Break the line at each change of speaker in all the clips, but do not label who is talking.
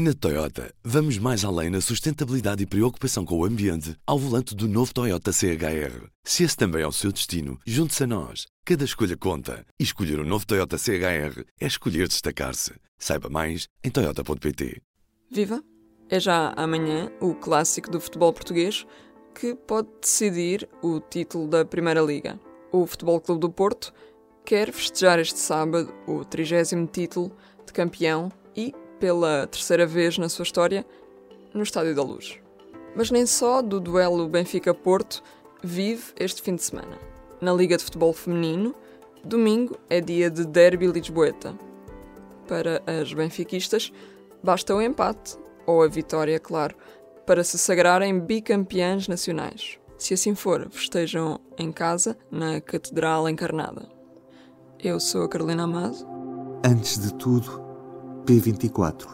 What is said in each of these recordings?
Na Toyota, vamos mais além na sustentabilidade e preocupação com o ambiente ao volante do novo Toyota CHR. Se esse também é o seu destino, junte-se a nós. Cada escolha conta. E escolher o um novo Toyota CHR é escolher destacar-se. Saiba mais em Toyota.pt.
Viva! É já amanhã o clássico do futebol português que pode decidir o título da Primeira Liga. O Futebol Clube do Porto quer festejar este sábado o 30 título de campeão pela terceira vez na sua história, no Estádio da Luz. Mas nem só do duelo Benfica-Porto vive este fim de semana. Na Liga de Futebol Feminino, domingo é dia de Derby Lisboeta. Para as benfiquistas, basta o empate, ou a vitória, claro, para se sagrarem bicampeãs nacionais. Se assim for, festejam em casa, na Catedral Encarnada. Eu sou a Carolina Amado.
Antes de tudo, P24.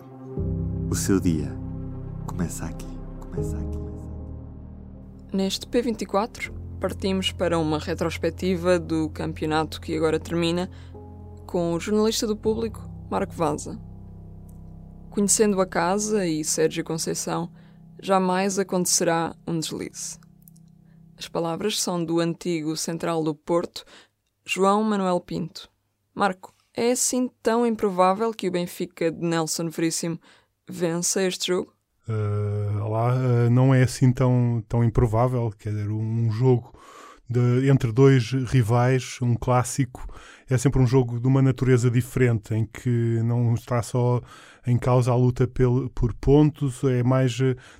O seu dia começa aqui. Começa aqui.
Neste P24, partimos para uma retrospectiva do campeonato que agora termina com o jornalista do público, Marco Vaza. Conhecendo a casa e Sérgio Conceição, jamais acontecerá um deslize. As palavras são do antigo central do Porto, João Manuel Pinto. Marco, é assim tão improvável que o Benfica de Nelson Veríssimo vença este jogo?
Uh, lá, uh, não é assim tão, tão improvável. Quer dizer, um jogo de, entre dois rivais, um clássico, é sempre um jogo de uma natureza diferente, em que não está só em causa a luta pel, por pontos, é mais,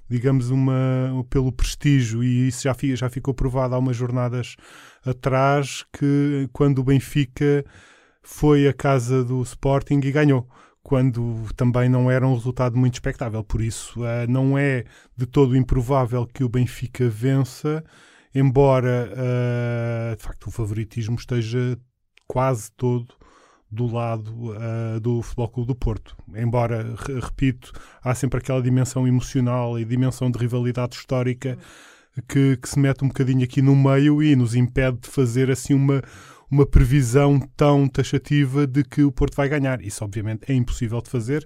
digamos, uma, pelo prestígio, e isso já, já ficou provado há umas jornadas atrás, que quando o Benfica foi a casa do Sporting e ganhou quando também não era um resultado muito expectável. Por isso, uh, não é de todo improvável que o Benfica vença, embora uh, de facto o favoritismo esteja quase todo do lado uh, do Futebol Clube do Porto. Embora, repito, há sempre aquela dimensão emocional e dimensão de rivalidade histórica que, que se mete um bocadinho aqui no meio e nos impede de fazer assim uma uma previsão tão taxativa de que o Porto vai ganhar. Isso, obviamente, é impossível de fazer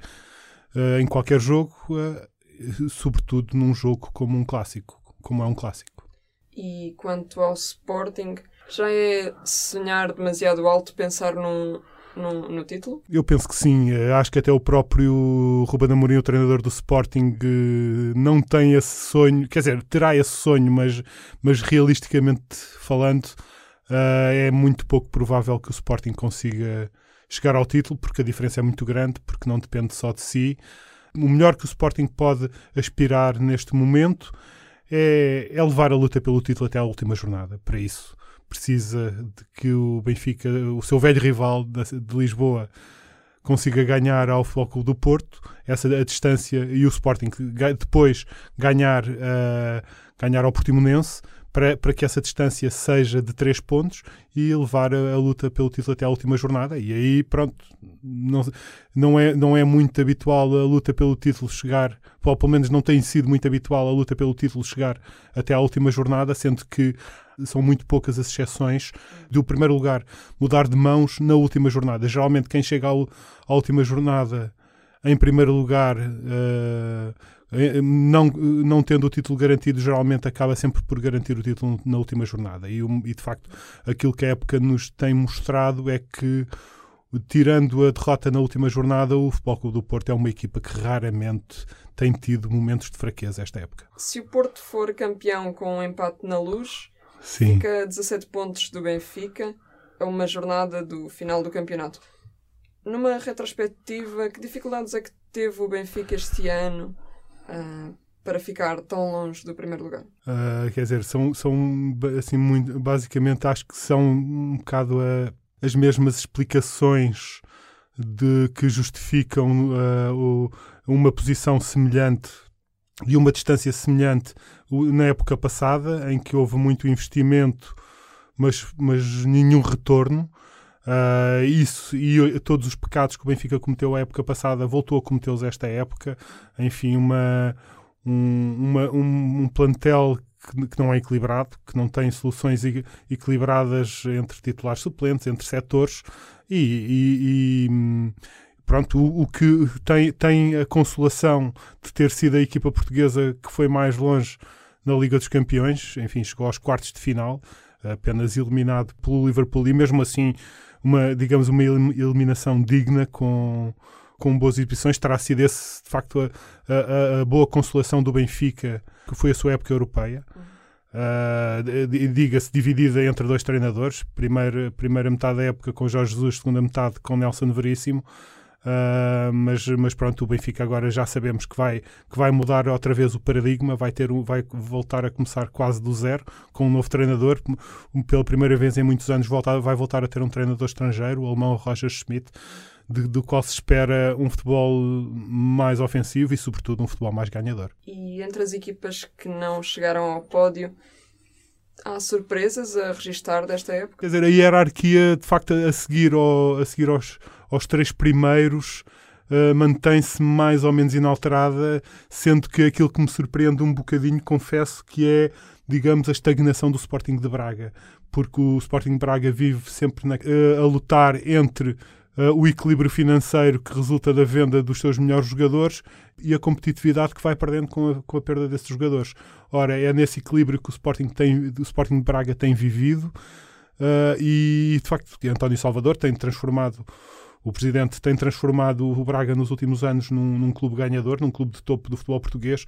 uh, em qualquer jogo, uh, sobretudo num jogo como um clássico, como é um clássico.
E quanto ao Sporting, já é sonhar demasiado alto pensar num, no, no, título?
Eu penso que sim. Eh, acho que até o próprio Ruben Amorim, o treinador do Sporting, não tem esse sonho. Quer dizer, terá esse sonho, mas, mas realisticamente falando, uh, é muito pouco provável que o Sporting consiga chegar ao título, porque a diferença é muito grande, porque não depende só de si. O melhor que o Sporting pode aspirar neste momento é, é levar a luta pelo título até à última jornada. Para isso, precisa de que o Benfica, o seu velho rival de, Lisboa, consiga ganhar ao Flóculo do Porto, essa a distância, e o Sporting depois ganhar, uh, ganhar ao Portimonense, para, para que essa distância seja de 3 pontos e levar a, a, luta pelo título até à última jornada. E aí, pronto, não, não, é, não é muito habitual a luta pelo título chegar, ou pelo menos não tem sido muito habitual a luta pelo título chegar até à última jornada, sendo que são muito poucas as exceções do primeiro lugar mudar de mãos na última jornada. Geralmente, quem chega ao, à última jornada em primeiro lugar. Uh, não, não tendo o título garantido, geralmente acaba sempre por garantir o título na última jornada. E, e de facto, aquilo que a época nos tem mostrado é que, tirando a derrota na última jornada, o Futebol Clube do Porto é uma equipa que raramente tem tido momentos de fraqueza esta época.
Se o Porto for campeão com um empate na luz, Sim. fica a 17 pontos do Benfica a uma jornada do final do campeonato. Numa retrospectiva, que dificuldades é que teve o Benfica este ano uh, para ficar tão longe do primeiro lugar?
Uh, quer dizer, são, são assim, muito, basicamente acho que são um bocado a, as mesmas explicações de que justificam uh, o, uma posição semelhante e uma distância semelhante na época passada, em que houve muito investimento, mas, mas nenhum retorno. Uh, isso e todos os pecados que o Benfica cometeu a época passada voltou a cometê-los esta época. Enfim, uma, um, uma, um, um plantel que, não é equilibrado, que não tem soluções equilibradas entre titulares suplentes, entre setores e, e, e pronto, o, o, que tem, tem a consolação de ter sido a equipa portuguesa que foi mais longe na Liga dos Campeões, enfim, chegou aos quartos de final, apenas eliminado pelo Liverpool e mesmo assim uma, digamos, uma eliminação digna com, com boas exibições, terá sido esse, de facto, a, a, a, boa consolação do Benfica, que foi a sua época europeia. Uh, Diga-se, dividida entre dois treinadores. Primeira, primeira metade da época com Jorge Jesus, segunda metade com Nelson Veríssimo. Uh, mas, mas pronto, o Benfica agora já sabemos que vai, que vai mudar outra vez o paradigma, vai, ter, vai voltar a começar quase do zero, com um novo treinador. Pela primeira vez em muitos anos voltar, vai voltar a ter um treinador estrangeiro, o alemão Roger Schmidt, de, do qual se espera um futebol mais ofensivo e, sobretudo, um futebol mais ganhador.
E entre as equipas que não chegaram ao pódio, há surpresas a registar desta época?
Quer dizer, a hierarquia, de facto, a seguir, ao, a seguir aos aos três primeiros uh, mantém-se mais ou menos inalterada, sendo que aquilo que me surpreende um bocadinho, confesso, que é, digamos, a estagnação do Sporting de Braga. Porque o Sporting de Braga vive sempre na, uh, a lutar entre Uh, o equilíbrio financeiro que resulta da venda dos seus melhores jogadores e a competitividade que vai perdendo com a, com a perda desses jogadores. Ora, é nesse equilíbrio que o Sporting, tem, o Sporting de Braga tem vivido uh, e, de facto, António Salvador tem transformado o presidente tem transformado o Braga nos últimos anos num, num clube ganhador, num clube de topo do futebol português.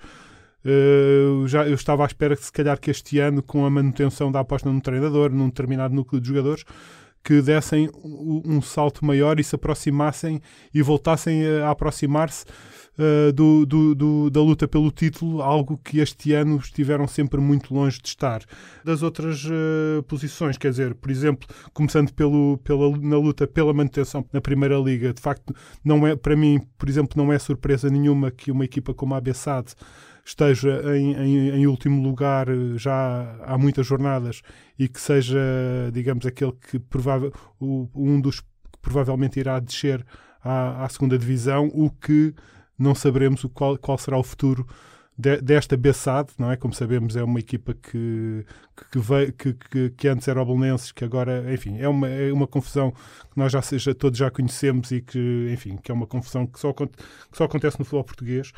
Uh, já, eu estava à espera que, se calhar, que este ano, com a manutenção da aposta num treinador, num determinado núcleo de jogadores, que dessem um, salto maior e se aproximassem e voltassem a, aproximar-se uh, do, do, do, da luta pelo título, algo que este ano estiveram sempre muito longe de estar. Das outras uh, posições, quer dizer, por exemplo, começando pelo, pela, na luta pela manutenção na Primeira Liga, de facto, não é, para mim, por exemplo, não é surpresa nenhuma que uma equipa como a Bessade esteja em, em, em, último lugar eh, já há muitas jornadas e que seja, digamos, aquele que provável, um dos que provavelmente irá descer à, à segunda divisão, o que não saberemos o qual, qual será o futuro de, desta Bessade, não é? Como sabemos, é uma equipa que, que, que, que, que, antes era o Belenenses, que agora, enfim, é uma, é uma confusão que nós já, já todos já conhecemos e que, enfim, que é uma confusão que só, que só acontece no futebol português.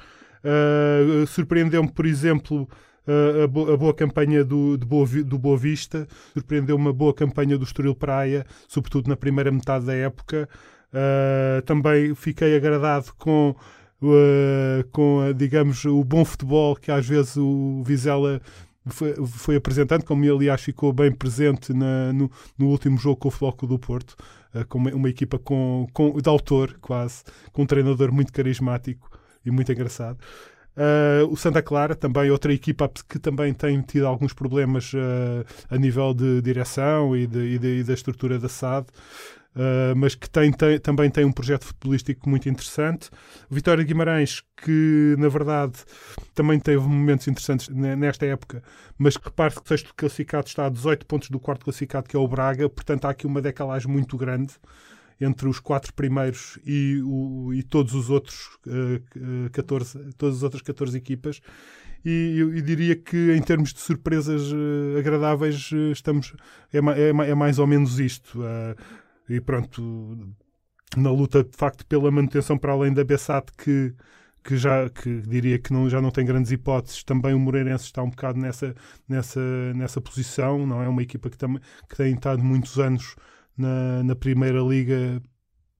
Uh, Surpreendeu-me, por exemplo, uh, a, bo a, boa campanha do, Boa, do Boa Vista, surpreendeu uma boa campanha do Estoril Praia, sobretudo na primeira metade da época. Uh, também fiquei agradado com uh, com, digamos, o bom futebol que às vezes o Vizela foi, foi apresentando, como aliás, ficou bem presente na, no, no, último jogo com o Floco do Porto, uh, com uma, uma, equipa com, com, de autor, quase, com um treinador muito carismático e muito engraçado. Uh, o Santa Clara, também outra equipa que também tem tido alguns problemas uh, a nível de direção e, de, e, de, e da estrutura da SAD. Uh, mas que tem, tem, também tem um projeto futebolístico muito interessante. Vitória Guimarães, que na verdade também teve momentos interessantes nesta época, mas repare que o sexto classificado está a 18 pontos do quarto classificado, que é o Braga, portanto há aqui uma decalagem muito grande entre os quatro primeiros e, o, e todos os outros uh, 14, todas as outras 14 equipas. E eu, eu, diria que em termos de surpresas uh, agradáveis uh, estamos é, é, é, mais ou menos isto. E pronto, na luta de facto pela manutenção para além da Bessat que que já que diria que não, já não tem grandes hipóteses, também o Moreirense está um bocado nessa, nessa, nessa posição, não é uma equipa que, tam, que tem estado muitos anos na, na Primeira Liga,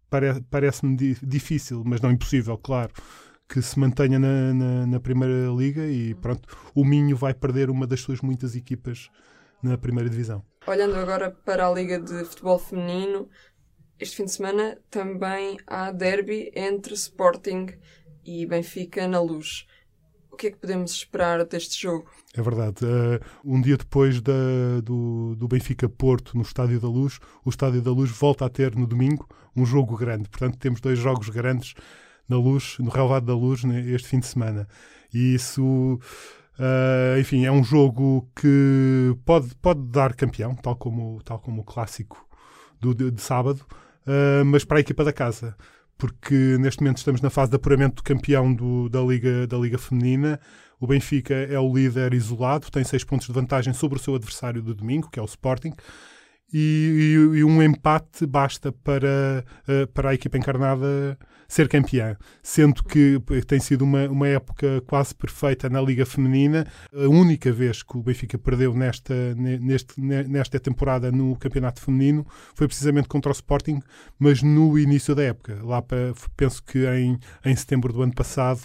pare, parece-me difícil, mas não impossível, claro, que se mantenha na, na, na, Primeira Liga e pronto, o Minho vai perder uma das suas muitas equipas na Primeira Divisão.
Olhando agora para a Liga de Futebol Feminino, este fim de semana também há derby entre Sporting e Benfica na luz. O que é que podemos esperar deste jogo?
É verdade. Uh, um dia depois da, do, do Benfica Porto no Estádio da Luz, o Estádio da Luz volta a ter no domingo um jogo grande. Portanto, temos dois jogos grandes na Luz, no relevado da Luz, este fim de semana. E isso Uh, enfim, é um jogo que pode, pode dar campeão, tal como, tal como o clássico do, de, de sábado, uh, mas para a equipa da casa, porque neste momento estamos na fase de apuramento do campeão do, da, Liga, da Liga Feminina. O Benfica é o líder isolado, tem seis pontos de vantagem sobre o seu adversário do domingo, que é o Sporting. E, e, e um empate basta para, uh, para a equipa encarnada ser campeã, sendo que tem sido uma, uma época quase perfeita na Liga Feminina. A única vez que o Benfica perdeu nesta, neste, nesta temporada no Campeonato Feminino foi precisamente contra o Sporting, mas no início da época, lá para, penso que em, em setembro do ano passado,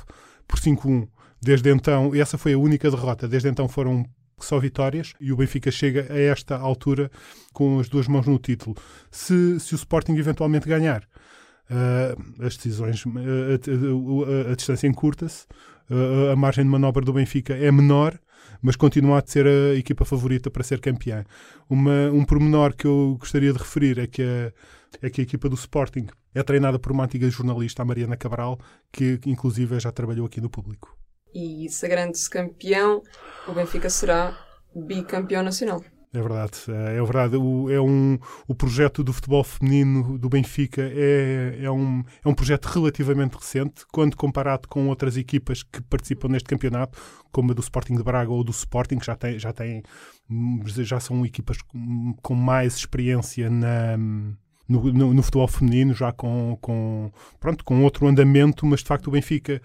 por 5-1. Desde então, essa foi a única derrota. Desde então foram só vitórias e o Benfica chega a esta altura com as duas mãos no título. Se, se o Sporting eventualmente ganhar, uh, as decisões, uh, a, a, a, distância encurta-se, uh, a margem de manobra do Benfica é menor, mas continua a ser a equipa favorita para ser campeã. Uma, um pormenor que eu gostaria de referir é que a, é que a equipa do Sporting é treinada por uma antiga jornalista, a Mariana Cabral, que inclusive já trabalhou aqui no público.
E sagrando-se campeão, o Benfica será bicampeão nacional.
É verdade, é verdade. O, é um, o projeto do futebol feminino do Benfica é, é, um, é um projeto relativamente recente, quando comparado com outras equipas que participam neste campeonato, como a do Sporting de Braga ou do Sporting, que já, tem, já, tem, já são equipas com mais experiência na, no, no, no, futebol feminino, já com, com, pronto, com outro andamento, mas de facto o Benfica,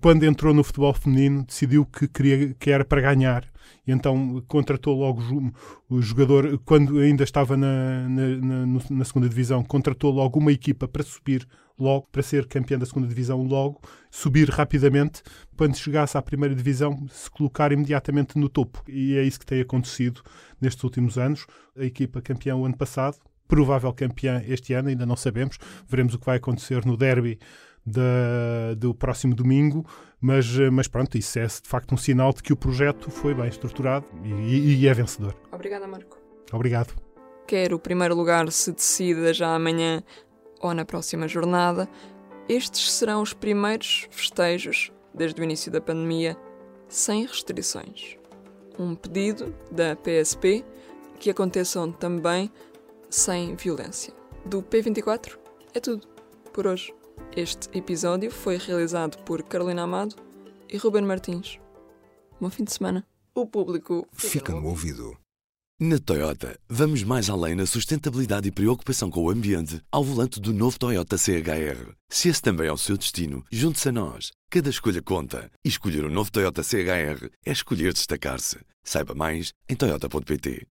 quando entrou no futebol feminino, decidiu que, queria, que era para ganhar. E então contratou logo o jogador, quando ainda estava na, na, na, na segunda divisão, contratou logo uma equipa para subir logo, para ser campeão da segunda divisão logo, subir rapidamente, quando chegasse à primeira divisão, se colocar imediatamente no topo. E é isso que tem acontecido nestes últimos anos. A equipa campeã o ano passado, provável campeã este ano, ainda não sabemos. Veremos o que vai acontecer no derby da, do próximo domingo, mas, mas pronto, isso é de facto um sinal de que o projeto foi bem estruturado e, e é vencedor.
Obrigada, Marco.
Obrigado.
Quer o primeiro lugar se decida já amanhã ou na próxima jornada, estes serão os primeiros festejos desde o início da pandemia sem restrições. Um pedido da PSP que aconteçam também sem violência. Do P24 é tudo por hoje. Este episódio foi realizado por Carolina Amado e Ruben Martins. Bom fim de semana. O público
fica no ouvido. Na Toyota, vamos mais além na sustentabilidade e preocupação com o ambiente ao volante do novo Toyota CHR. Se esse também é o seu destino, junte-se a nós. Cada escolha conta. E escolher o um novo Toyota CHR é escolher destacar-se. Saiba mais em Toyota.pt.